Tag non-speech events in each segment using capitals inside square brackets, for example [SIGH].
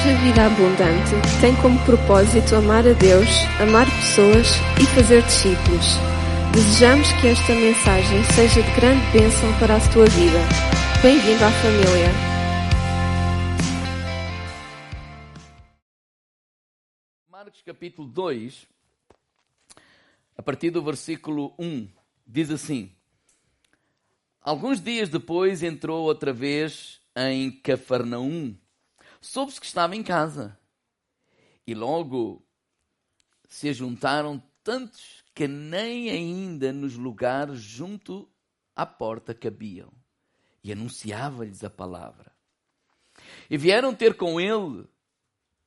Igreja Vida Abundante tem como propósito amar a Deus, amar pessoas e fazer discípulos. Desejamos que esta mensagem seja de grande bênção para a tua vida. Bem-vindo à família. Marcos capítulo 2, a partir do versículo 1, diz assim: Alguns dias depois entrou outra vez em Cafarnaum. Soube-se que estava em casa. E logo se juntaram tantos que nem ainda nos lugares junto à porta cabiam. E anunciava-lhes a palavra. E vieram ter com ele,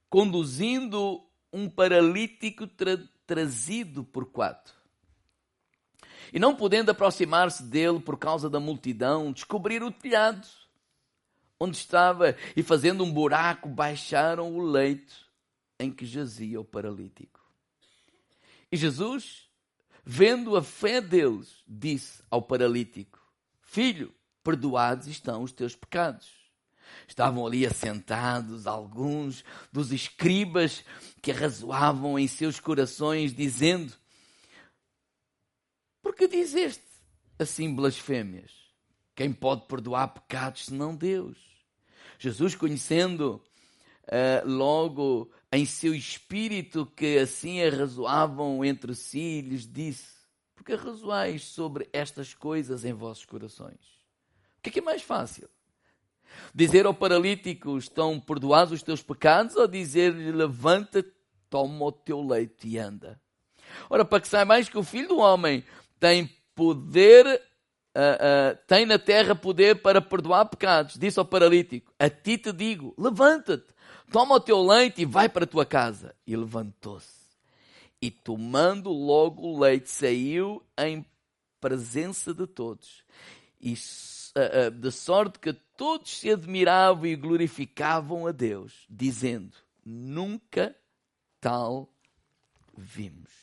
conduzindo um paralítico tra trazido por quatro. E não podendo aproximar-se dele por causa da multidão, descobriram o telhado onde estava e fazendo um buraco baixaram o leito em que jazia o paralítico. E Jesus, vendo a fé deles, disse ao paralítico: Filho, perdoados estão os teus pecados. Estavam ali assentados alguns dos escribas que arrazoavam em seus corações, dizendo: Por que dizeste assim blasfêmias? Quem pode perdoar pecados senão Deus? Jesus, conhecendo uh, logo em seu espírito que assim arrazoavam entre si, lhes disse: Por que arrazoais sobre estas coisas em vossos corações? O que é, que é mais fácil? Dizer ao paralítico: Estão perdoados os teus pecados? Ou dizer-lhe: Levanta, toma o teu leito e anda? Ora, para que saibais que o filho do homem tem poder uh, tem na terra poder para perdoar pecados. Disse ao paralítico: A ti te digo, levanta-te, toma o teu leite e vai para a tua casa. E levantou-se. E tomando logo o leite, saiu em presença de todos. E uh, de sorte que todos se admiravam e glorificavam a Deus, dizendo: Nunca tal vimos.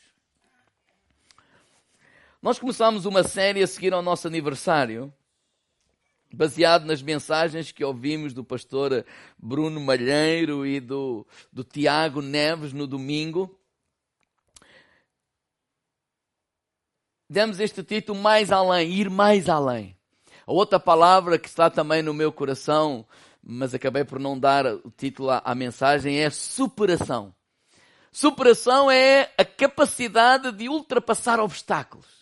Nós começamos uma série a seguir ao nosso aniversário, baseado nas mensagens que ouvimos do pastor Bruno Malheiro e do, do Tiago Neves no domingo. Demos este título mais além, ir mais além. A outra palavra que está também no meu coração, mas acabei por não dar o título à, à mensagem, é superação. Superação é a capacidade de ultrapassar obstáculos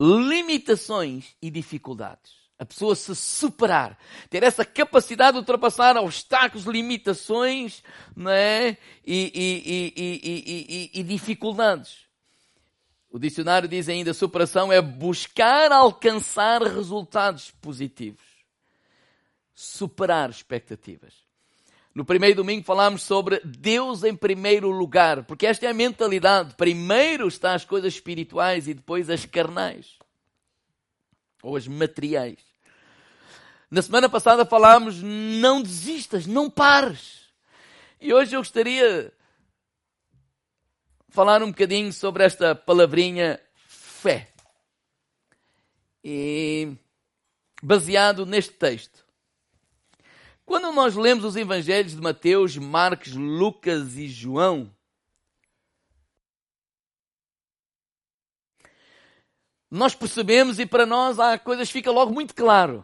limitações e dificuldades. A pessoa se superar, ter essa capacidade de ultrapassar obstáculos, limitações né? e, e, e, e dificuldades. O dicionário diz ainda: superação é buscar alcançar resultados positivos, superar expectativas. No primeiro domingo falámos sobre Deus em primeiro lugar, porque esta é a mentalidade. Primeiro está as coisas espirituais e depois as carnais, ou as materiais. Na semana passada falámos: não desistas, não pares. E hoje eu gostaria de falar um bocadinho sobre esta palavrinha fé. E baseado neste texto. Quando nós lemos os evangelhos de Mateus, Marcos, Lucas e João, nós percebemos e para nós há coisas fica logo muito claro.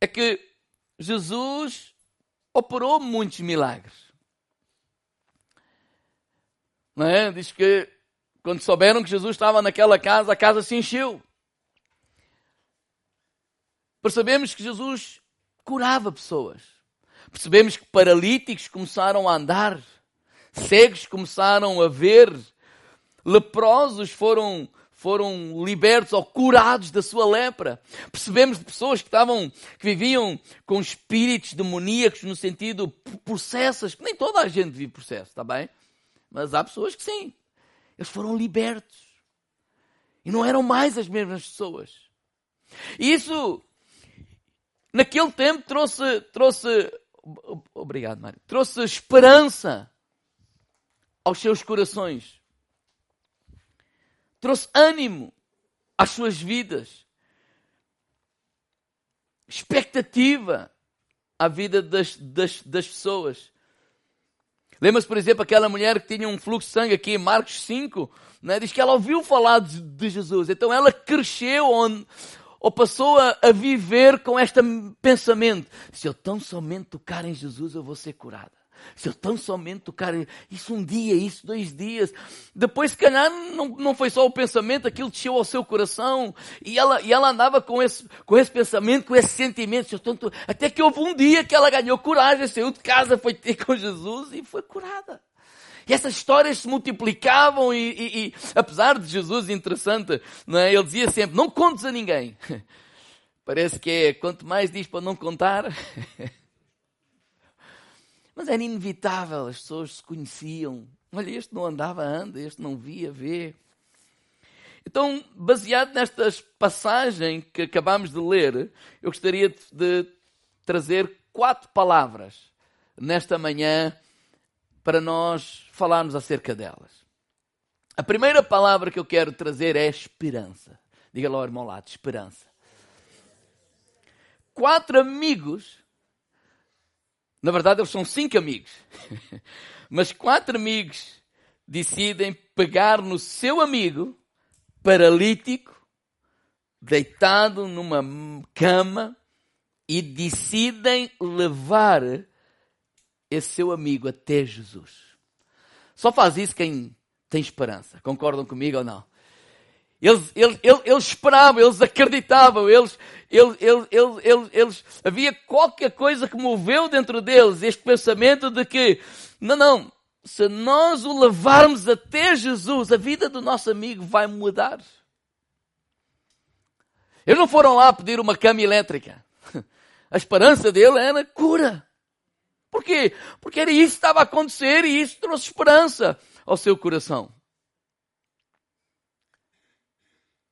É que Jesus operou muitos milagres. Não é? Diz que quando souberam que Jesus estava naquela casa, a casa se encheu. Percebemos que Jesus curava pessoas. Percebemos que paralíticos começaram a andar, cegos começaram a ver, leprosos foram foram libertos ou curados da sua lepra. Percebemos de pessoas que estavam, que viviam com espíritos demoníacos no sentido processos, que nem toda a gente vive processo, está bem? Mas há pessoas que sim. Eles foram libertos. E não eram mais as mesmas pessoas. Isso naquele tempo trouxe, trouxe, obrigado Mário, trouxe esperança aos seus corações. Trouxe ânimo às suas vidas. Expectativa. à vida das, das, das pessoas. Lembra-se, por exemplo, aquela mulher que tinha um fluxo de sangue aqui em Marcos 5, né? diz que ela ouviu falar de, de Jesus, então ela cresceu onde, ou passou a, a viver com este pensamento: se eu tão somente tocar em Jesus, eu vou ser curada. Se eu tão somente tocar isso um dia, isso dois dias. Depois, se calhar, não, não foi só o pensamento, aquilo desceu ao seu coração. E ela, e ela andava com esse, com esse pensamento, com esse sentimento. Tanto, até que houve um dia que ela ganhou coragem, saiu de casa, foi ter com Jesus e foi curada. E essas histórias se multiplicavam e, e, e apesar de Jesus interessante, não é? ele dizia sempre, não contes a ninguém. [LAUGHS] Parece que é, quanto mais diz para não contar, [LAUGHS] Mas era inevitável, as pessoas se conheciam. Olha, este não andava, anda, este não via, vê. Então, baseado nesta passagem que acabamos de ler, eu gostaria de trazer quatro palavras nesta manhã para nós falarmos acerca delas. A primeira palavra que eu quero trazer é esperança. Diga lá irmão lado, esperança. Quatro amigos na verdade, eles são cinco amigos. [LAUGHS] Mas quatro amigos decidem pegar no seu amigo paralítico, deitado numa cama, e decidem levar esse seu amigo até Jesus. Só faz isso quem tem esperança. Concordam comigo ou não? Eles, eles, eles, eles esperavam, eles acreditavam, eles, eles, eles, eles, eles, havia qualquer coisa que moveu dentro deles este pensamento de que, não, não, se nós o levarmos até Jesus, a vida do nosso amigo vai mudar. Eles não foram lá pedir uma cama elétrica. [LAUGHS] A esperança dele era cura. Por quê? Porque isso estava a acontecer e isso trouxe esperança ao seu coração.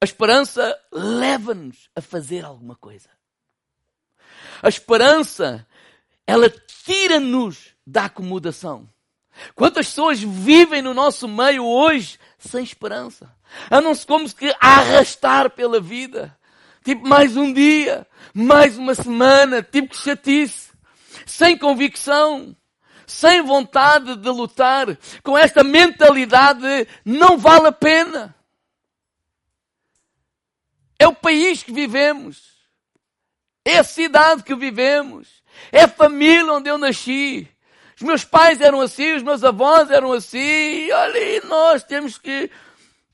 A esperança leva-nos a fazer alguma coisa. A esperança, ela tira-nos da acomodação. Quantas pessoas vivem no nosso meio hoje sem esperança? Andam-se como que a arrastar pela vida. Tipo, mais um dia, mais uma semana, tipo que chatice. Sem convicção, sem vontade de lutar, com esta mentalidade, não vale a pena. É o país que vivemos. É a cidade que vivemos. É a família onde eu nasci. Os meus pais eram assim, os meus avós eram assim. E olha, e nós temos que,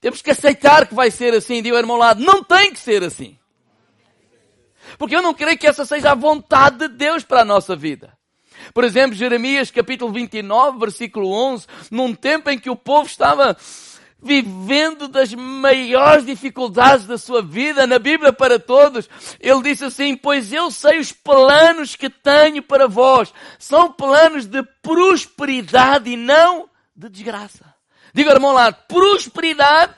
temos que aceitar que vai ser assim. Digo, irmão lado, não tem que ser assim. Porque eu não creio que essa seja a vontade de Deus para a nossa vida. Por exemplo, Jeremias capítulo 29, versículo 11, num tempo em que o povo estava vivendo das maiores dificuldades da sua vida, na Bíblia para todos, ele disse assim: Pois eu sei os planos que tenho para vós, são planos de prosperidade e não de desgraça. Diga, irmão lá, prosperidade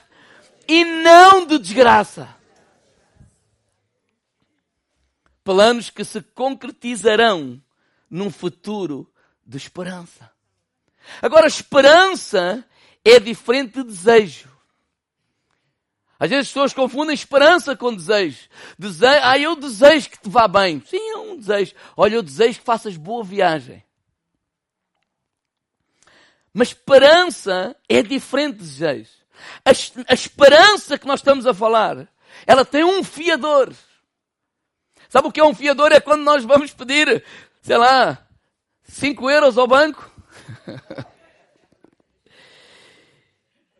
e não de desgraça. Planos que se concretizarão num futuro de esperança. Agora, esperança é diferente de desejo. Às vezes as pessoas confundem esperança com desejo. desejo. Ah, eu desejo que te vá bem. Sim, é um desejo. Olha, eu desejo que faças boa viagem. Mas esperança é diferente de desejo. A, a esperança que nós estamos a falar, ela tem um fiador. Sabe o que é um fiador? É quando nós vamos pedir, sei lá, 5 euros ao banco. [LAUGHS]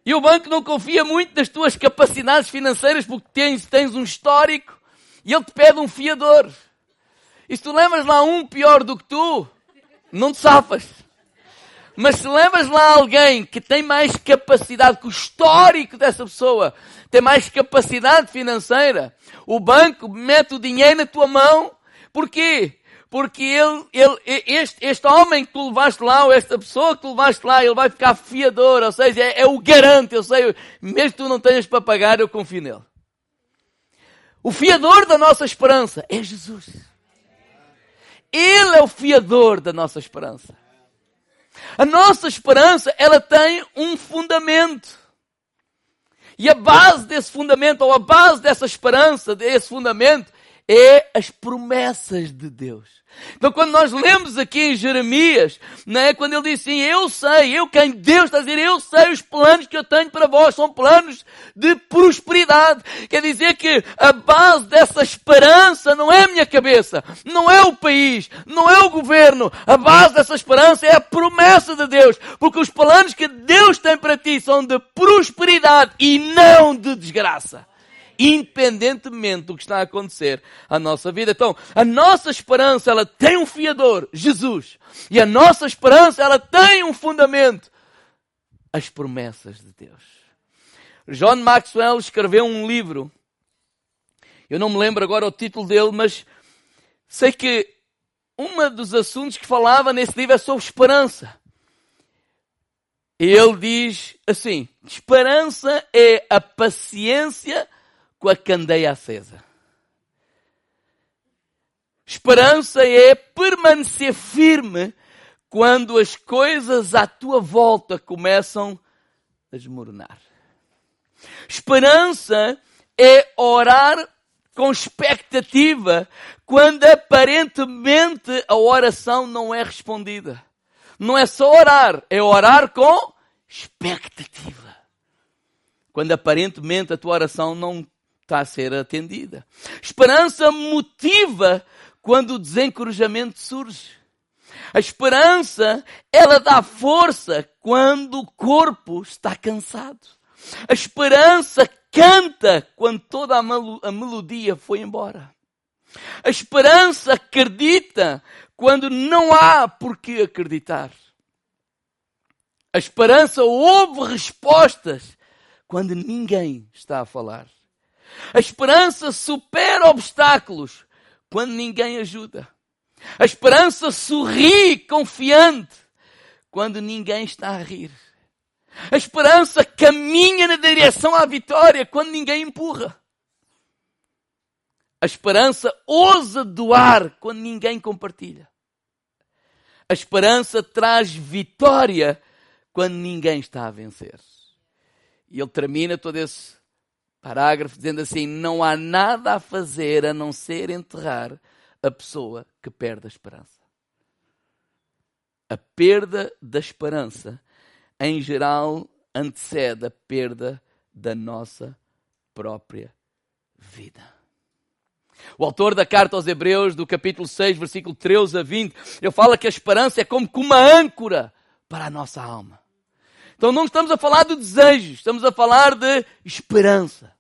E o banco não confia muito nas tuas capacidades financeiras porque tens, tens um histórico e ele te pede um fiador. E se tu lembras lá um pior do que tu, não te safas. Mas se lembras lá alguém que tem mais capacidade, que o histórico dessa pessoa tem mais capacidade financeira, o banco mete o dinheiro na tua mão. Porquê? porque ele, ele, este, este homem que tu levaste lá, ou esta pessoa que tu levaste lá, ele vai ficar fiador, ou seja, é, é o garante, eu sei, mesmo que tu não tenhas para pagar, eu confio nele. O fiador da nossa esperança é Jesus. Ele é o fiador da nossa esperança. A nossa esperança, ela tem um fundamento. E a base desse fundamento, ou a base dessa esperança, desse fundamento, é as promessas de Deus. Então quando nós lemos aqui em Jeremias, né, quando ele diz assim, eu sei, eu quem Deus está a dizer, eu sei os planos que eu tenho para vós, são planos de prosperidade. Quer dizer que a base dessa esperança não é a minha cabeça, não é o país, não é o governo. A base dessa esperança é a promessa de Deus. Porque os planos que Deus tem para ti são de prosperidade e não de desgraça independentemente do que está a acontecer à nossa vida. Então, a nossa esperança, ela tem um fiador, Jesus. E a nossa esperança, ela tem um fundamento, as promessas de Deus. John Maxwell escreveu um livro. Eu não me lembro agora o título dele, mas sei que um dos assuntos que falava nesse livro é sobre esperança. E ele diz assim: esperança é a paciência com a candeia acesa. Esperança é permanecer firme quando as coisas à tua volta começam a desmoronar. Esperança é orar com expectativa quando aparentemente a oração não é respondida. Não é só orar, é orar com expectativa. Quando aparentemente a tua oração não está a ser atendida. Esperança motiva quando o desencorajamento surge. A esperança, ela dá força quando o corpo está cansado. A esperança canta quando toda a, melodia foi embora. A esperança acredita quando não há por que acreditar. A esperança ouve respostas quando ninguém está a falar. A esperança supera obstáculos quando ninguém ajuda. A esperança sorri confiante quando ninguém está a rir. A esperança caminha na direção à vitória quando ninguém empurra. A esperança ousa doar quando ninguém compartilha. A esperança traz vitória quando ninguém está a vencer. E ele termina todo esse parágrafo dizendo assim: não há nada a fazer a não ser enterrar a pessoa que perde a esperança. A perda da esperança, em geral, antecede a perda da nossa própria vida. O autor da carta aos Hebreus, do capítulo 6, versículo 13 a 20, ele fala que a esperança é como uma âncora para a nossa alma. Então não estamos a falar de desejos, estamos a falar de esperança.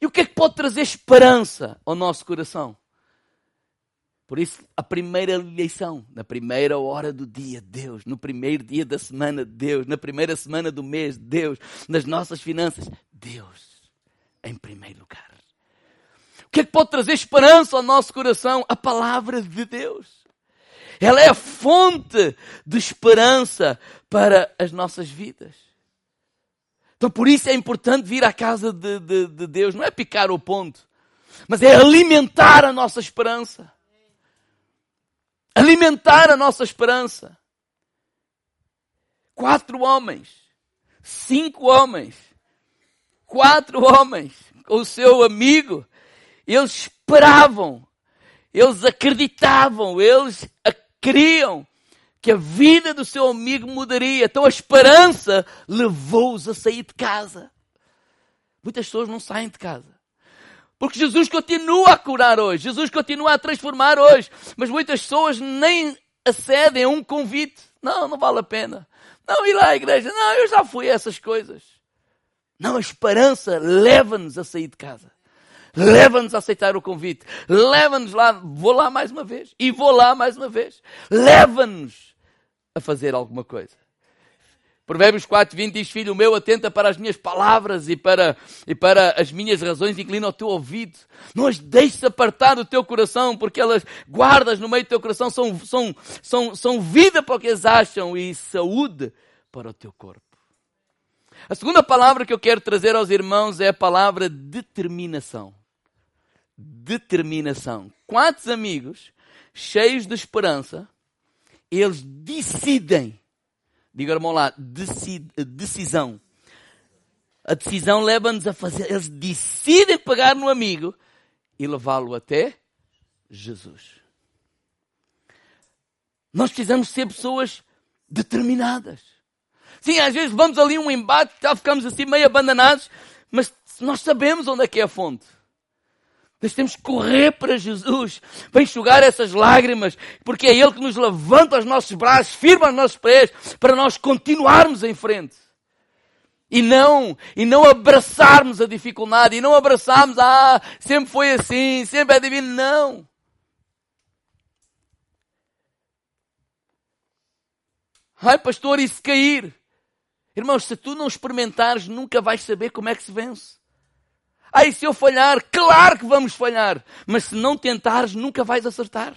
E o que é que pode trazer esperança ao nosso coração? Por isso, a primeira lição, na primeira hora do dia, Deus. No primeiro dia da semana, Deus. Na primeira semana do mês, Deus. Nas nossas finanças, Deus. Em primeiro lugar. O que é que pode trazer esperança ao nosso coração? A palavra de Deus. Ela é a fonte de esperança para as nossas vidas. Então por isso é importante vir à casa de, de, de Deus. Não é picar o ponto, mas é alimentar a nossa esperança. Alimentar a nossa esperança. Quatro homens, cinco homens, quatro homens com o seu amigo, eles esperavam, eles acreditavam, eles queriam que a vida do seu amigo mudaria. Então a esperança levou-os a sair de casa. Muitas pessoas não saem de casa. Porque Jesus continua a curar hoje, Jesus continua a transformar hoje, mas muitas pessoas nem acedem a um convite. Não, não vale a pena. Não, ir lá à igreja. Não, eu já fui a essas coisas. Não, a esperança leva-nos a sair de casa leva-nos a aceitar o convite, leva-nos lá, vou lá mais uma vez, e vou lá mais uma vez, leva-nos a fazer alguma coisa. Provérbios 4, 20 diz, filho meu, atenta para as minhas palavras e para, e para as minhas razões, inclina o teu ouvido. Não as deixes apartar do teu coração, porque elas guardas no meio do teu coração, são, são, são, são vida para o que eles acham e saúde para o teu corpo. A segunda palavra que eu quero trazer aos irmãos é a palavra determinação determinação. Quantos amigos cheios de esperança, eles decidem, diga irmão lá, decisão. A decisão leva-nos a fazer. Eles decidem pegar no amigo e levá-lo até Jesus. Nós precisamos ser pessoas determinadas. Sim, às vezes vamos ali um embate, já ficamos assim meio abandonados, mas nós sabemos onde é que é a fonte. Nós temos que correr para Jesus, para enxugar essas lágrimas, porque é Ele que nos levanta os nossos braços, firma os nossos pés, para nós continuarmos em frente. E não, e não abraçarmos a dificuldade, e não abraçarmos, ah, sempre foi assim, sempre é divino. Não. Ai, pastor, e se cair? Irmãos, se tu não experimentares, nunca vais saber como é que se vence. Ai, se eu falhar, claro que vamos falhar. Mas se não tentares, nunca vais acertar.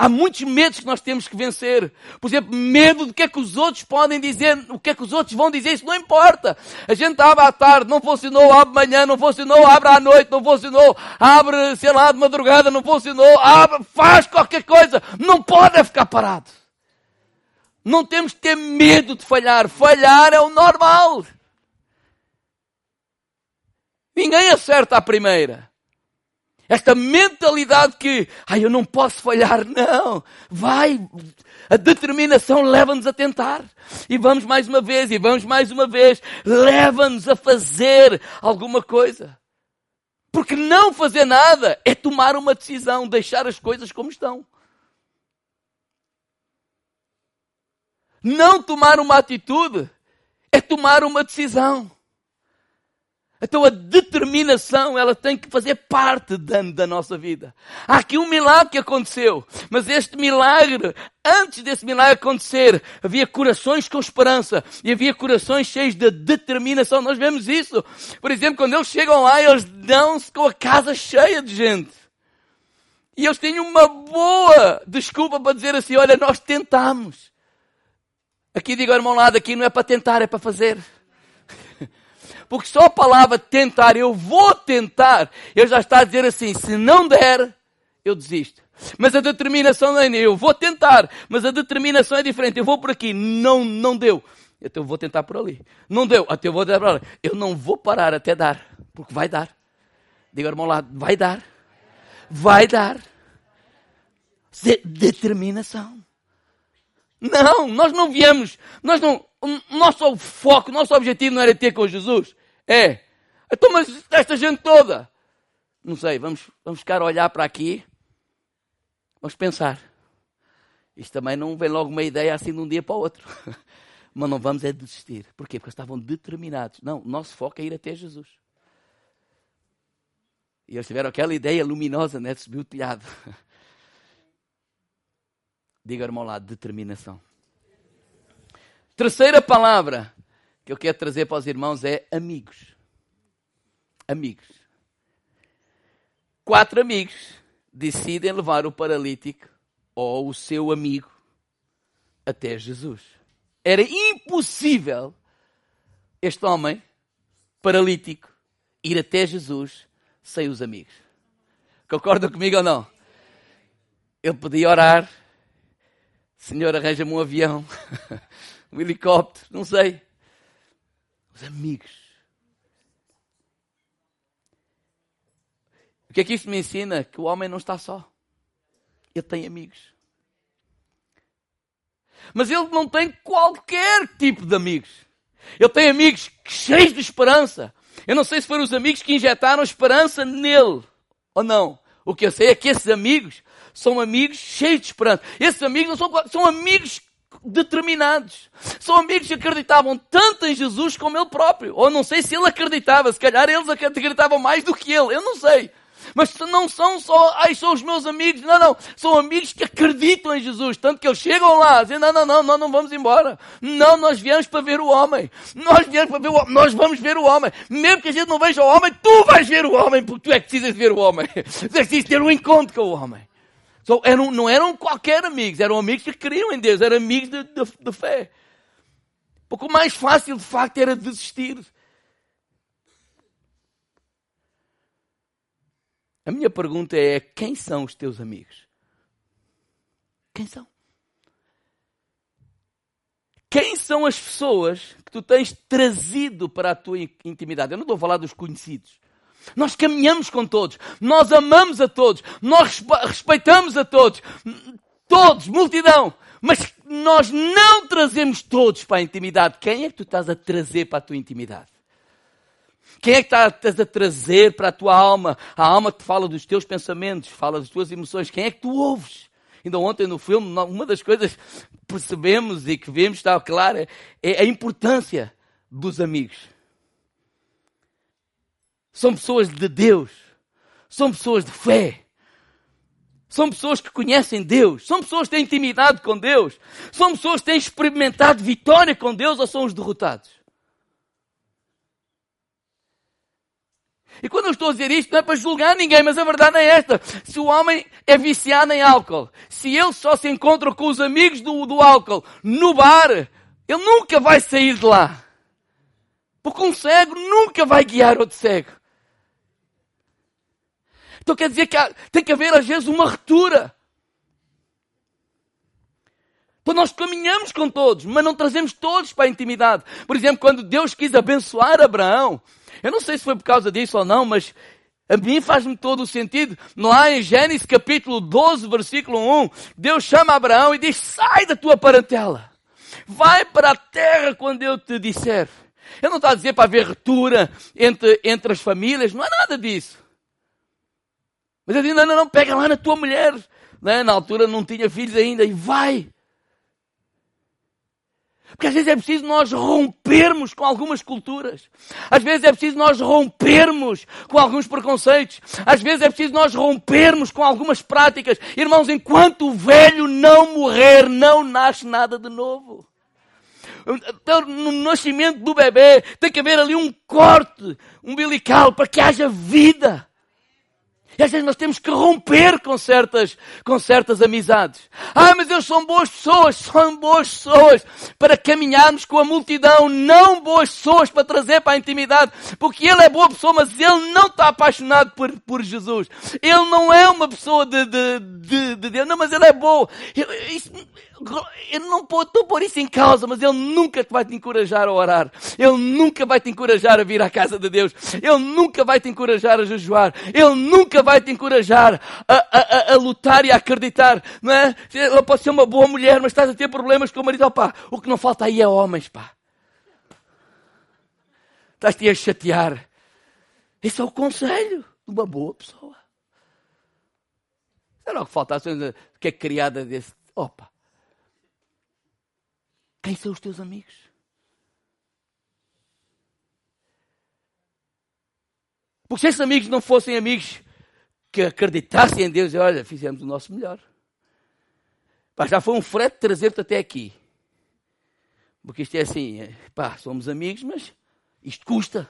Há muitos medos que nós temos que vencer. Por exemplo, medo do que é que os outros podem dizer, o que é que os outros vão dizer, isso não importa. A gente abre à tarde, não funcionou, abre manhã, não funcionou, abre à noite, não funcionou, abre, sei lá, de madrugada, não funcionou, abre, faz qualquer coisa. Não pode ficar parado. Não temos que ter medo de falhar. Falhar é o normal. Ninguém acerta a primeira. Esta mentalidade que, ai, eu não posso falhar, não. Vai. A determinação leva-nos a tentar. E vamos mais uma vez, e vamos mais uma vez. Leva-nos a fazer alguma coisa. Porque não fazer nada é tomar uma decisão, deixar as coisas como estão. Não tomar uma atitude é tomar uma decisão. Então a determinação, ela tem que fazer parte da, da, nossa vida. Há aqui um milagre que aconteceu, mas este milagre, antes desse milagre acontecer, havia corações com esperança e havia corações cheios de determinação. Nós vemos isso. Por exemplo, quando eles chegam lá, eles dão-se com a casa cheia de gente. E eles têm uma boa desculpa para dizer assim, olha, nós tentamos. Aqui digo irmão lado, aqui não é para tentar, é para fazer. Porque só a palavra tentar, eu vou tentar, ele já está a dizer assim, se não der, eu desisto. Mas a determinação não é eu vou tentar, mas a determinação é diferente. Eu vou por aqui, não, não deu. Então eu vou tentar por ali. Não deu, até eu vou tentar por ali. Eu não vou parar até dar, porque vai dar. Diga irmão lá, vai dar. Vai dar. Determinação. Não, nós não viemos, nós não, o nosso foco, o nosso objetivo não era ter com Jesus. É. Então, mas esta gente toda. Não sei, vamos, vamos ficar a olhar para aqui. Vamos pensar. Isto também não vem logo uma ideia assim de um dia para o outro. [LAUGHS] Mas não vamos é desistir. Porquê? Porque estavam determinados. Não, o nosso foco é ir até Jesus. E eles tiveram aquela ideia luminosa, né? De subir o telhado. [LAUGHS] Diga, irmão lá, determinação. Terceira palavra que eu quero trazer para os irmãos é amigos. Amigos. Quatro amigos decidem levar o paralítico ou o seu amigo até Jesus. Era impossível este homem paralítico ir até Jesus sem os amigos. Concordam comigo ou não? Ele podia orar, Senhor, arranja-me um avião, [LAUGHS] um helicóptero, não sei. Os amigos. O que é que isso me ensina? Que o homem não está só. Ele tem amigos. Mas ele não tem qualquer tipo de amigos. Ele tem amigos cheios de esperança. Eu não sei se foram os amigos que injetaram esperança nele ou não. O que eu sei é que esses amigos são amigos cheios de esperança. Esses amigos são, são amigos determinados. São amigos que acreditavam tanto em Jesus como ele próprio. Ou não sei se ele acreditava, se calhar eles acreditavam mais do que ele, eu não sei. Mas não são só, ai, são os meus amigos. Não, não. São amigos que acreditam em Jesus. Tanto que eles chegam lá, dizendo, não, não, não, nós não vamos embora. Não, nós viemos para ver o homem. Nós viemos para ver o homem. Nós vamos ver o homem. Mesmo que a gente não veja o homem, tu vais ver o homem, porque tu é que precisas ver o homem. [LAUGHS] Tu é que precisas ter um encontro com o homem. So, eram, não eram qualquer amigos, eram amigos que criam em Deus, eram amigos de, de, de fé. Porque o mais fácil, de facto, era desistir. A minha pergunta é: quem são os teus amigos? Quem são? Quem são as pessoas que tu tens trazido para a tua intimidade? Eu não estou a falar dos conhecidos. Nós caminhamos com todos, nós amamos a todos, nós respeitamos a todos, todos, multidão, mas nós não trazemos todos para a intimidade. Quem é que tu estás a trazer para a tua intimidade? Quem é que estás a trazer para a tua alma? A alma que fala dos teus pensamentos, fala das tuas emoções. Quem é que tu ouves? Ainda ontem no filme, uma das coisas que percebemos e que vemos, está clara, é a importância dos amigos. São pessoas de Deus. São pessoas de fé. São pessoas que conhecem Deus. São pessoas que têm intimidade com Deus. São pessoas que têm experimentado vitória com Deus ou são os derrotados? E quando eu estou a dizer isto, não é para julgar ninguém, mas a verdade é esta. Se o homem é viciado em álcool, se ele só se encontra com os amigos do, do álcool no bar, ele nunca vai sair de lá. Porque um cego nunca vai guiar outro cego. Então quer dizer que há, tem que haver às vezes uma ruptura. Então nós caminhamos com todos, mas não trazemos todos para a intimidade. Por exemplo, quando Deus quis abençoar Abraão, eu não sei se foi por causa disso ou não, mas a mim faz-me todo o sentido. Lá em Gênesis capítulo 12, versículo 1, Deus chama Abraão e diz: sai da tua parentela. Vai para a terra quando eu te disser. Eu não estou a dizer para haver ruptura entre, entre as famílias, não é nada disso. Mas ele diz: não, não, não, pega lá na tua mulher. Né? Na altura não tinha filhos ainda e vai. Porque às vezes é preciso nós rompermos com algumas culturas. Às vezes é preciso nós rompermos com alguns preconceitos. Às vezes é preciso nós rompermos com algumas práticas. Irmãos, enquanto o velho não morrer, não nasce nada de novo. Então, no nascimento do bebê tem que haver ali um corte umbilical para que haja vida. E às vezes nós temos que romper com certas, com certas amizades. Ah, mas eles são boas pessoas, [LAUGHS] são boas pessoas para caminharmos com a multidão, não boas pessoas para trazer para a intimidade, porque ele é boa pessoa, mas ele não está apaixonado por, por Jesus. Ele não é uma pessoa de, de, de, de Deus, não, mas ele é bom. Isso, eu não estou a pôr isso em causa, mas Ele nunca vai te encorajar a orar. Ele nunca vai te encorajar a vir à casa de Deus. Ele nunca vai te encorajar a jejuar. Ele nunca vai te encorajar a, a, a, a lutar e a acreditar. Não é? Ela pode ser uma boa mulher, mas estás a ter problemas com o marido. Opa, o que não falta aí é homens, pá. Estás-te a chatear. Esse é o conselho de uma boa pessoa. Será que falta que é criada desse. Opa, quem são os teus amigos? Porque se esses amigos não fossem amigos que acreditassem em Deus, olha, fizemos o nosso melhor. Já foi um frete trazer-te até aqui. Porque isto é assim, é, pá, somos amigos, mas isto custa.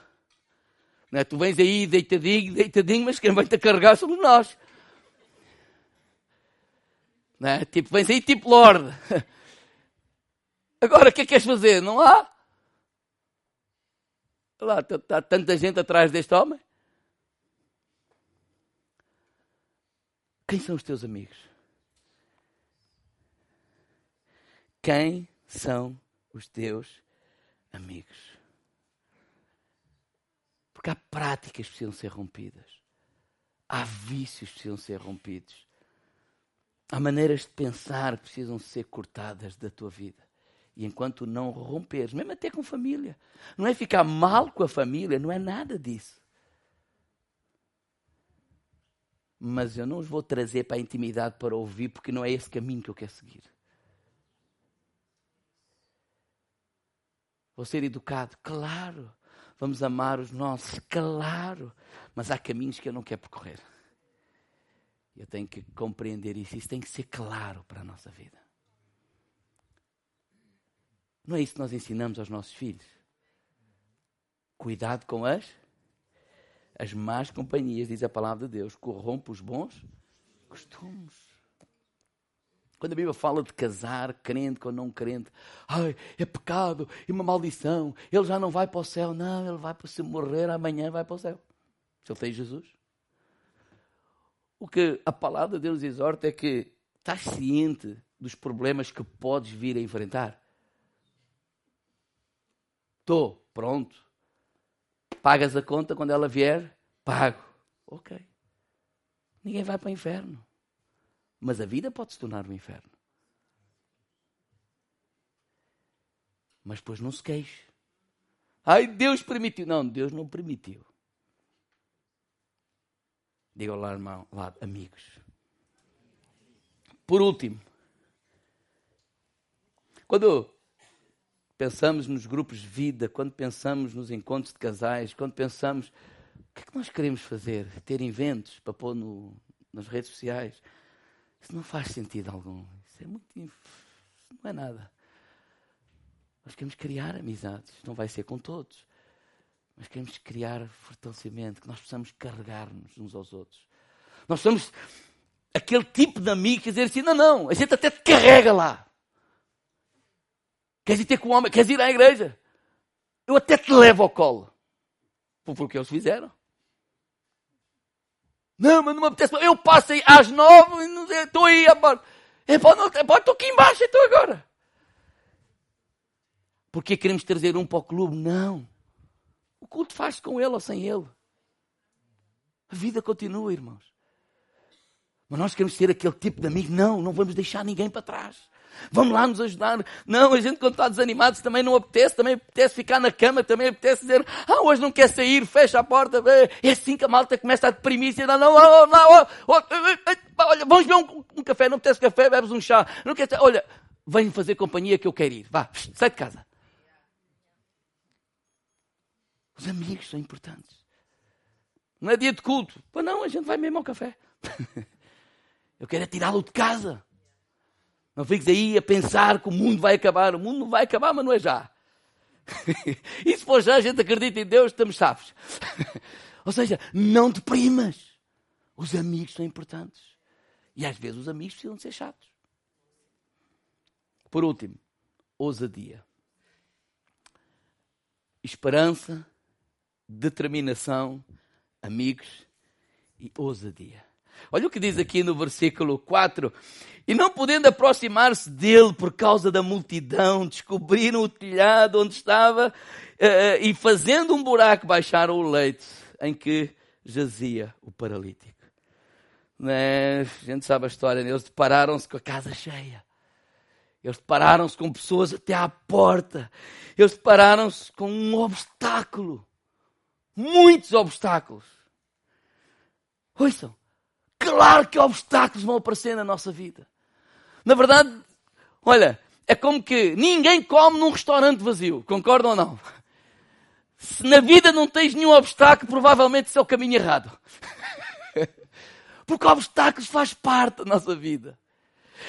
Não é? Tu vens aí deitadinho, deitadinho, mas quem vai-te carregar somos nós. Não é? Tipo, vens aí tipo Lorde. [LAUGHS] Agora, o que é que queres fazer? Não há? Lá está tanta gente atrás deste homem. Quem são os teus amigos? Quem são os teus amigos? Porque há práticas que precisam ser rompidas. Há vícios que precisam ser rompidos. Há maneiras de pensar que precisam ser cortadas da tua vida. E enquanto não romperes, mesmo até com família, não é ficar mal com a família, não é nada disso. Mas eu não os vou trazer para a intimidade para ouvir, porque não é esse caminho que eu quero seguir. Vou ser educado, claro. Vamos amar os nossos, claro. Mas há caminhos que eu não quero percorrer. Eu tenho que compreender isso. Isso tem que ser claro para a nossa vida. Não é isso que nós ensinamos aos nossos filhos? Cuidado com as, as más companhias, diz a palavra de Deus, corrompe os bons costumes. Quando a Bíblia fala de casar, crente com não crente, ai, é pecado e uma maldição, ele já não vai para o céu. Não, ele vai para se morrer amanhã, vai para o céu. Se ele tem Jesus. O que a palavra de Deus exorta é que estás ciente dos problemas que podes vir a enfrentar. Estou, pronto. Pagas a conta quando ela vier? Pago. Ok. Ninguém vai para o inferno. Mas a vida pode se tornar um inferno. Mas depois não se queixe. Ai, Deus permitiu. Não, Deus não permitiu. Diga lá, irmão, lá, amigos. Por último, quando pensamos nos grupos de vida, quando pensamos nos encontros de casais, quando pensamos o que é que nós queremos fazer? Ter inventos para pôr no, nas redes sociais. Isso não faz sentido algum. Isso é muito. Isso não é nada. Nós queremos criar amizades. Não vai ser com todos. Mas queremos criar fortalecimento, que nós possamos carregar-nos uns aos outros. Nós somos aquele tipo de amigo que dizer assim: não, não, a gente até te carrega lá. Queres ir ter com o homem? Queres ir à igreja? Eu até te levo ao colo. Foi o que eles fizeram. Não, mas não me apetece. Eu passo aí às nove, estou aí a bordo. Estou aqui embaixo, estou agora. Porque queremos trazer um para o clube? Não. O culto faz com ele ou sem ele. A vida continua, irmãos. Mas nós queremos ser aquele tipo de amigo. Não, não vamos deixar ninguém para trás. Vamos lá nos ajudar. Não, a gente quando está desanimado também não apetece, também apetece ficar na cama, também apetece dizer, ah, hoje não quer sair, fecha a porta. É assim que a malta começa a deprimir-se. Não, não, não, não, olha, vamos beber um, um, café, não apetece café, bebes um chá. Não quer, olha, vem fazer companhia que eu quero ir. Vá, sai de casa. Os amigos são importantes. Não é dia de culto. Pois não, a gente vai mesmo ao café. [LAUGHS] Eu quero é tirá-lo de casa. Não fiques aí a pensar que o mundo vai acabar. O mundo não vai acabar, mas não é já. [LAUGHS] e se for já, a gente acredita em Deus, estamos sábios. [LAUGHS] Ou seja, não deprimas. Os amigos são importantes. E às vezes os amigos precisam de ser chatos. Por último, ousadia. Esperança determinação, amigos e ousadia. Olha o que diz aqui no versículo 4. E não podendo aproximar-se dele por causa da multidão, descobriram o telhado onde estava uh, e fazendo um buraco baixaram o leito em que jazia o paralítico. Né? A gente sabe a história, né? eles depararam-se com a casa cheia. Eles depararam-se com pessoas até à porta. Eles depararam-se com um obstáculo muitos obstáculos. Ouçam, claro que obstáculos vão aparecer na nossa vida. Na verdade, olha, é como que ninguém come num restaurante vazio, concordam ou não? Se na vida não tens nenhum obstáculo, provavelmente esse é o caminho errado. [LAUGHS] Porque obstáculos faz parte da nossa vida.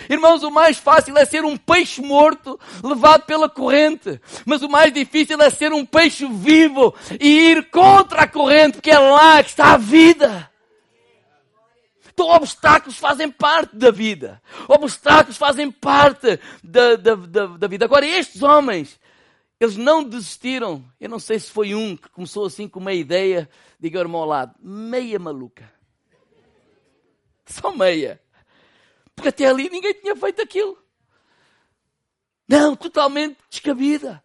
Irmãos, o mais fácil é ser um peixe morto levado pela corrente. Mas o mais difícil é ser um peixe vivo e ir contra a corrente, porque é lá que está a vida. Então, obstáculos fazem parte da vida. Obstáculos fazem parte da, da, da, da vida. Agora, estes homens, eles não desistiram. Eu não sei se foi um que começou assim com uma ideia, diga ao irmão ao lado, meia maluca. Só meia. Porque até ali ninguém tinha feito aquilo. Não, totalmente descabida.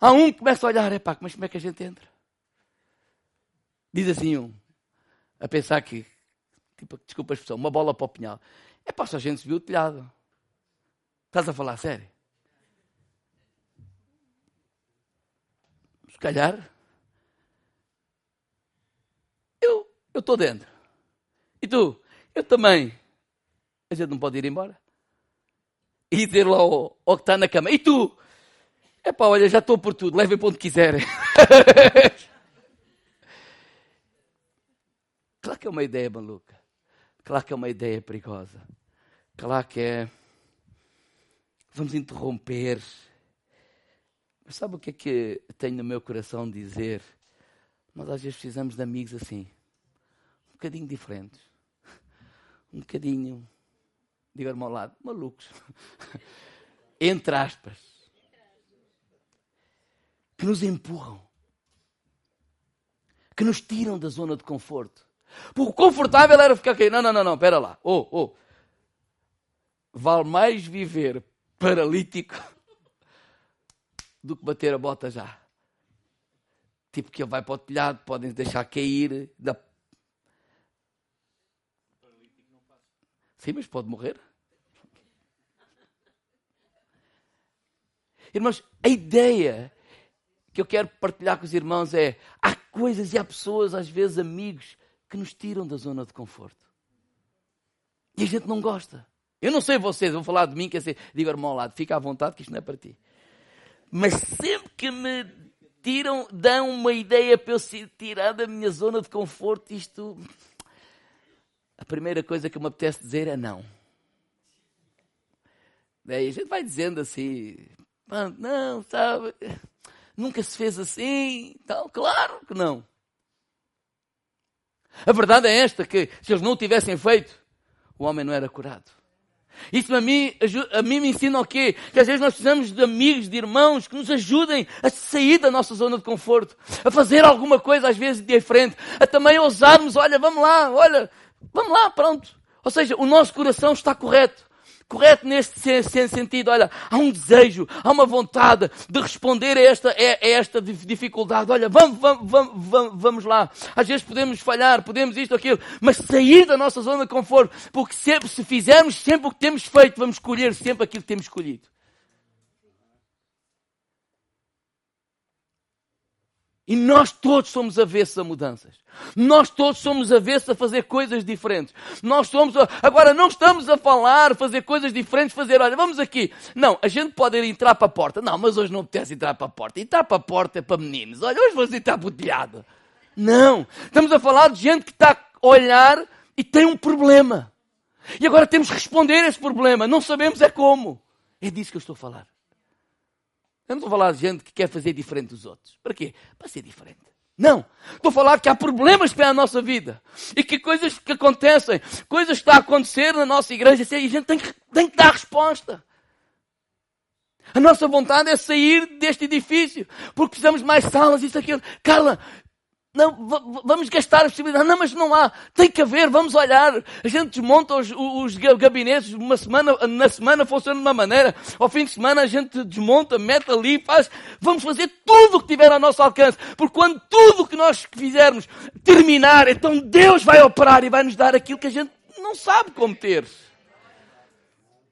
Há um que começa a olhar, epá, mas como é que a gente entra? Diz assim um, a pensar que, tipo, desculpa a expressão, uma bola para o pinhal. É só a gente viu o telhado. Estás a falar sério? Se calhar, eu estou dentro. E tu? Eu também. A gente não pode ir embora. E dizer lá ao, ao que está na cama: E tu? É pá, olha, já estou por tudo, levem para onde quiserem. [LAUGHS] claro que é uma ideia maluca. Claro que é uma ideia perigosa. Claro que é. Vamos interromper. Mas sabe o que é que tenho no meu coração dizer? Nós às vezes precisamos de amigos assim, um bocadinho diferentes, um bocadinho diga ao lado, malucos. Entre aspas. Que nos empurram. Que nos tiram da zona de conforto. Porque confortável era ficar aqui. Não, não, não, não, espera lá. Oh, oh. Vale mais viver paralítico [LAUGHS] do que bater a bota já. Tipo que ele vai para o telhado, podem deixar cair. Da... Sim, mas pode morrer. Irmãos, a ideia que eu quero partilhar com os irmãos é: há coisas e há pessoas, às vezes amigos, que nos tiram da zona de conforto. E a gente não gosta. Eu não sei vocês, vou falar de mim, quer dizer, digo irmão ao lado, fica à vontade que isto não é para ti. Mas sempre que me tiram, dão uma ideia para eu ser tirar da minha zona de conforto, isto. A primeira coisa que me apetece dizer é não. Daí a gente vai dizendo assim, não, sabe, nunca se fez assim, tal, claro que não. A verdade é esta, que se eles não o tivessem feito, o homem não era curado. Isso a mim, a mim me ensina o quê? Que às vezes nós precisamos de amigos, de irmãos que nos ajudem a sair da nossa zona de conforto, a fazer alguma coisa às vezes de frente, a também ousarmos, olha, vamos lá, olha, vamos lá, pronto. Ou seja, o nosso coração está correto correto neste sentido. Olha, há um desejo, há uma vontade de responder a esta, a esta dificuldade. Olha, vamos, vamos, vamos, vamos lá. Às vezes podemos falhar, podemos isto, aquilo, mas sair da nossa zona de conforto, porque sempre, se fizermos sempre o que temos feito, vamos escolher sempre aquilo que temos escolhido. E nós todos somos avessos a mudanças. Nós todos somos avessos a fazer coisas diferentes. Nós somos. A... Agora, não estamos a falar, fazer coisas diferentes, fazer, olha, vamos aqui. Não, a gente pode ir entrar para a porta. Não, mas hoje não apetece entrar para a porta. Entrar para a porta é para meninos. Olha, hoje vamos entrar para. Não. Estamos a falar de gente que está a olhar e tem um problema. E agora temos que responder a esse problema. Não sabemos é como. É disso que eu estou a falar. Eu não estou a falar de gente que quer fazer diferente dos outros. Para quê? Para ser diferente. Não. Estou a falar que há problemas para a nossa vida. E que coisas que acontecem, coisas que estão a acontecer na nossa igreja, e a gente tem que, tem que dar resposta. A nossa vontade é sair deste edifício, porque precisamos de mais salas, isso, aquilo. Carla, não, vamos gastar a possibilidade. Não, mas não há. Tem que haver, vamos olhar. A gente desmonta os, os gabinetes, uma semana, na semana funciona de uma maneira, ao fim de semana a gente desmonta, mete ali, faz. Vamos fazer tudo o que tiver ao nosso alcance. Porque quando tudo o que nós fizermos terminar, então Deus vai operar e vai nos dar aquilo que a gente não sabe como ter.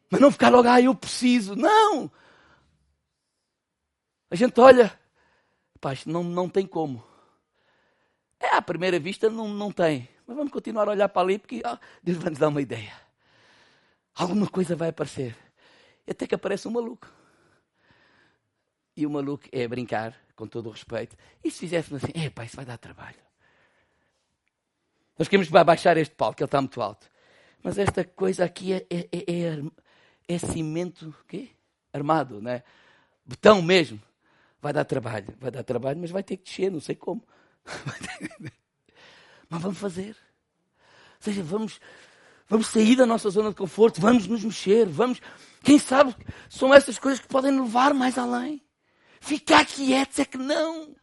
Mas não ficar logo, ah, eu preciso. Não! A gente olha, pá, não, não tem como. É, à primeira vista não, não tem. Mas vamos continuar a olhar para ali porque oh, Deus vai nos dar uma ideia. Alguma coisa vai aparecer. Até que aparece um maluco. E o maluco é brincar, com todo o respeito. E se fizéssemos assim, é pá, isso vai dar trabalho. Nós queremos baixar este palco, que ele está muito alto. Mas esta coisa aqui é, é, é, é, é cimento quê? armado, não é? Betão mesmo. Vai dar trabalho, vai dar trabalho, mas vai ter que descer, não sei como. [LAUGHS] Mas vamos fazer. Ou seja, vamos, vamos sair da nossa zona de conforto, vamos nos mexer, vamos. Quem sabe são essas coisas que podem levar mais além. Ficar quietos é que não.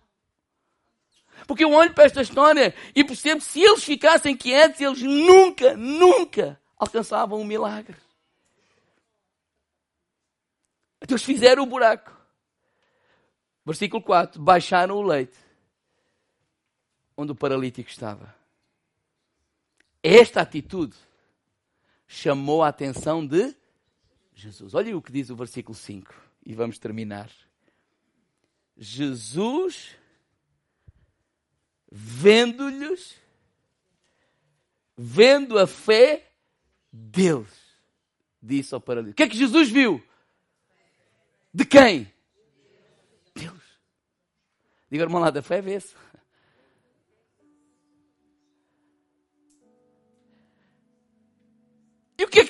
Porque eu olho para esta história e percebo que se eles ficassem quietos, eles nunca, nunca alcançavam um milagre. Então eles fizeram o buraco. Versículo 4: baixaram o leite onde o paralítico estava. Esta atitude chamou a atenção de Jesus. Olha o que diz o versículo 5 e vamos terminar. Jesus, vendo-lhes, vendo a fé deles, disse ao paralítico. O que é que Jesus viu? De quem? Deus. Diga, irmão lá, da fé vê-se.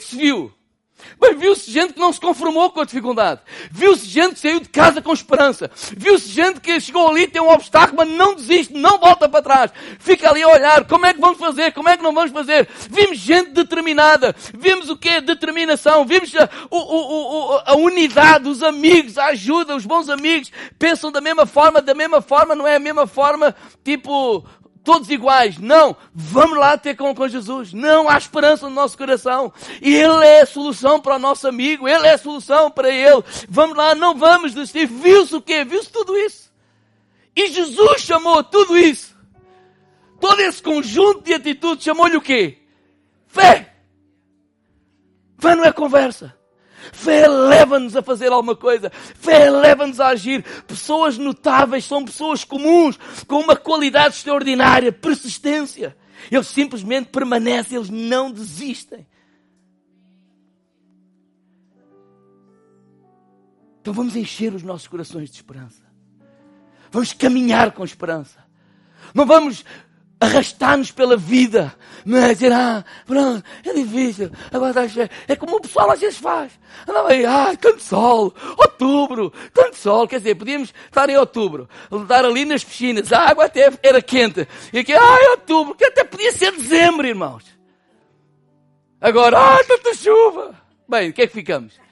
Se viu? Bem, viu-se gente que não se conformou com a dificuldade. Viu-se gente que saiu de casa com esperança. Viu-se gente que chegou ali, tem um obstáculo, mas não desiste, não volta para trás. Fica ali a olhar, como é que vamos fazer, como é que não vamos fazer. Vimos gente determinada. Vimos o que Determinação. Vimos a, o, o, o, a unidade, os amigos, a ajuda, os bons amigos. Pensam da mesma forma, da mesma forma, não é a mesma forma, tipo, todos iguais. Não, vamos lá ter com, com Jesus. Não, há esperança no nosso coração. Ele é a solução para o nosso amigo, Ele é a solução para ele. Vamos lá, não vamos desistir. Viu-se o quê? Viu-se tudo isso. E Jesus chamou tudo isso. Todo esse conjunto de atitudes chamou-lhe o quê? Fé. Fé não é conversa. Fé leva-nos a fazer alguma coisa. Fé leva-nos a agir. Pessoas notáveis são pessoas comuns, com uma qualidade extraordinária, persistência. Eles simplesmente permanecem, eles não desistem. Então vamos encher os nossos corações de esperança. Vamos caminhar com esperança. Não vamos arrastar-nos pela vida, não é? Dizer, ah, pronto, é difícil, agora está É como o pessoal às vezes faz. Andava aí, ah, tanto sol, outubro, tanto sol, quer dizer, podíamos estar em outubro, estar ali nas piscinas, a água até era quente, e aqui, ah, é outubro, que até podia ser dezembro, irmãos. Agora, ah, tanta chuva. Bem, o que é que ficamos?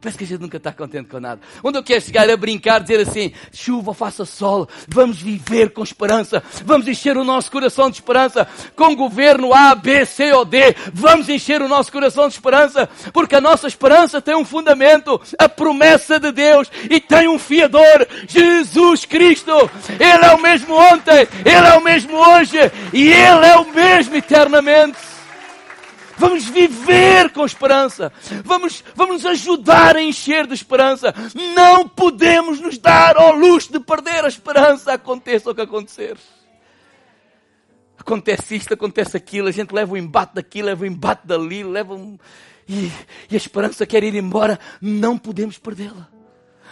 Parece que a gente nunca está contente com nada. Onde eu quero chegar a brincar, dizer assim, chuva, faça sol, vamos viver com esperança, vamos encher o nosso coração de esperança, com governo A, B, C ou D, vamos encher o nosso coração de esperança, porque a nossa esperança tem um fundamento, a promessa de Deus, e tem um fiador, Jesus Cristo. Ele é o mesmo ontem, Ele é o mesmo hoje, e Ele é o mesmo eternamente. Vamos viver com esperança. Vamos, vamos nos ajudar a encher de esperança. Não podemos nos dar ao luxo de perder a esperança, aconteça o que acontecer. Acontece isto, acontece aquilo, a gente leva o embate daqui, leva o embate dali, leva um... e, e a esperança quer ir embora. Não podemos perdê-la.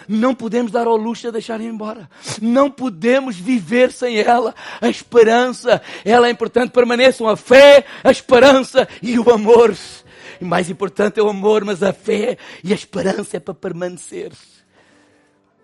Não podemos dar ao luxo de deixar ir embora. Não podemos viver sem ela. A esperança, ela é importante. Permaneçam a fé, a esperança e o amor. E mais importante é o amor, mas a fé e a esperança é para permanecer.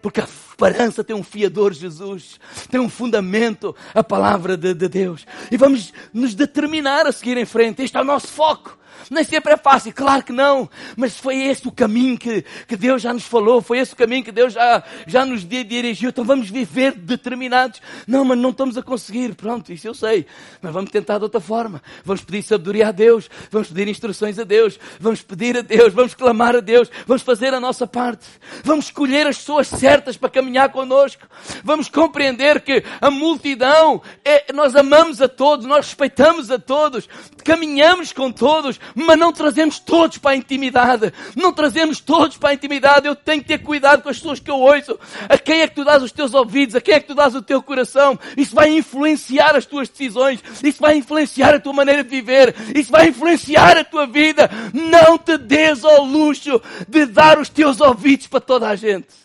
Porque a esperança tem um fiador, Jesus. Tem um fundamento, a palavra de, de Deus. E vamos nos determinar a seguir em frente. Este é o nosso foco. Nem sempre é fácil, claro que não. Mas foi esse o caminho que, que Deus já nos falou, foi esse o caminho que Deus já, já nos dirigiu. Então vamos viver determinados. Não, mas não estamos a conseguir. Pronto, isso eu sei. Mas vamos tentar de outra forma. Vamos pedir sabedoria a Deus, vamos pedir instruções a Deus, vamos pedir a Deus, vamos clamar a Deus, vamos fazer a nossa parte. Vamos escolher as pessoas certas para caminhar connosco. Vamos compreender que a multidão, é, nós amamos a todos, nós respeitamos a todos, caminhamos com todos, mas não trazemos todos para a intimidade. Não trazemos todos para a intimidade. Eu tenho que ter cuidado com as pessoas que eu ouço. A quem é que tu dás os teus ouvidos? A quem é que tu dás o teu coração? Isso vai influenciar as tuas decisões. Isso vai influenciar a tua maneira de viver. Isso vai influenciar a tua vida. Não te des ao luxo de dar os teus ouvidos para toda a gente.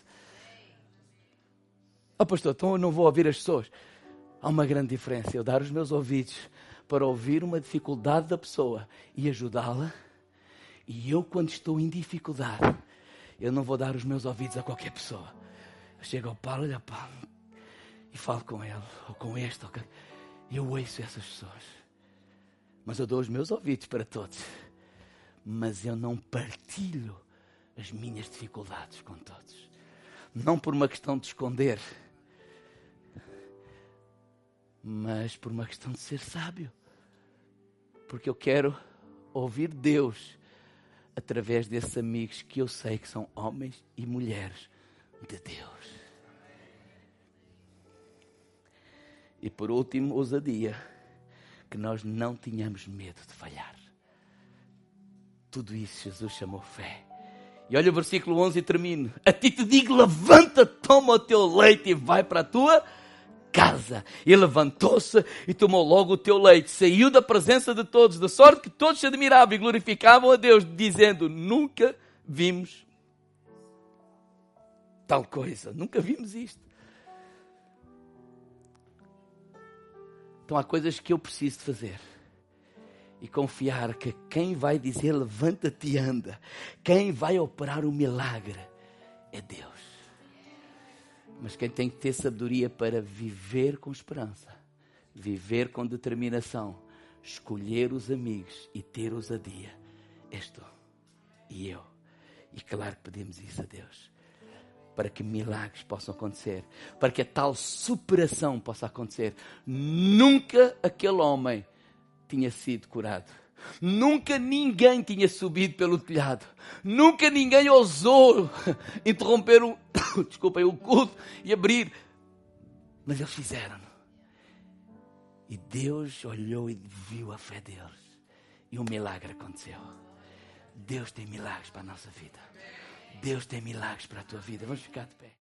Ah, oh, pastor, então eu não vou ouvir as pessoas. Há uma grande diferença. Eu dar os meus ouvidos para ouvir uma dificuldade da pessoa e ajudá-la. E eu, quando estou em dificuldade, eu não vou dar os meus ouvidos a qualquer pessoa. Eu chego ao Paulo, olha Paulo, e falo com ele, ou com este, ou com... eu ouço essas pessoas. Mas eu dou os meus ouvidos para todos. Mas eu não partilho as minhas dificuldades com todos. Não por uma questão de esconder, mas por uma questão de ser sábio porque eu quero ouvir Deus através desses amigos que eu sei que são homens e mulheres de Deus. E por último, ousadia, que nós não tínhamos medo de falhar. Tudo isso Jesus chamou fé. E olha o versículo 11 e termino. A ti te digo, levanta, toma o teu leite e vai para a tua casa. E levantou-se e tomou logo o teu leite, saiu da presença de todos, de sorte que todos se admiravam e glorificavam a Deus, dizendo: Nunca vimos tal coisa, nunca vimos isto. Então há coisas que eu preciso fazer e confiar que quem vai dizer levanta-te e anda, quem vai operar o milagre é Deus. Mas quem tem que ter sabedoria para viver com esperança, viver com determinação, escolher os amigos e ter ousadia, és tu e eu. E claro que pedimos isso a Deus. para que milagres possam acontecer, para que a tal superação possa acontecer. Nunca aquele homem tinha sido curado. Nunca ninguém tinha subido pelo telhado. Nunca ninguém ousou [LAUGHS] interromper o, [COUGHS] desculpem, o culto e abrir. Mas eles fizeram. E Deus olhou e viu a fé deles. E um milagre aconteceu. Deus tem milagres para a nossa vida. Deus tem milagres para a tua vida. Vamos ficar de pé.